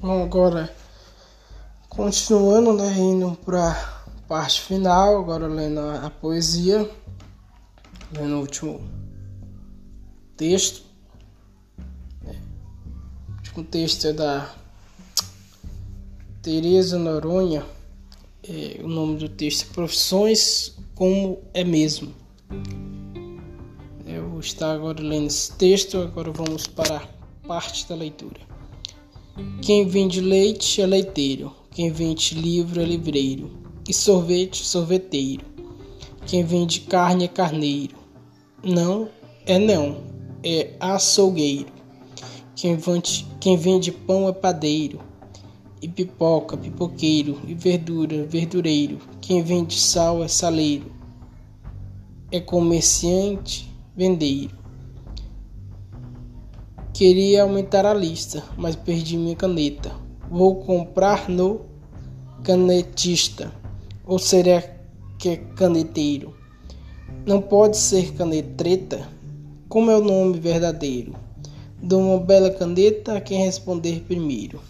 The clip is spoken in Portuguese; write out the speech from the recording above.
Bom, agora continuando, né, indo para parte final, agora lendo a, a poesia, lendo o último texto. O último texto é da Tereza Noronha. É, o nome do texto é Profissões como é mesmo. Eu vou estar agora lendo esse texto, agora vamos para a parte da leitura. Quem vende leite é leiteiro, quem vende livro é livreiro, e sorvete, sorveteiro. Quem vende carne é carneiro. Não é não, é açougueiro. Quem vende, quem vende pão é padeiro, e pipoca, pipoqueiro, e verdura, verdureiro. Quem vende sal é saleiro, é comerciante, vendeiro. Queria aumentar a lista, mas perdi minha caneta. Vou comprar no canetista. Ou será que é caneteiro? Não pode ser canetreta? Como é o nome verdadeiro? Dou uma bela caneta a quem responder primeiro.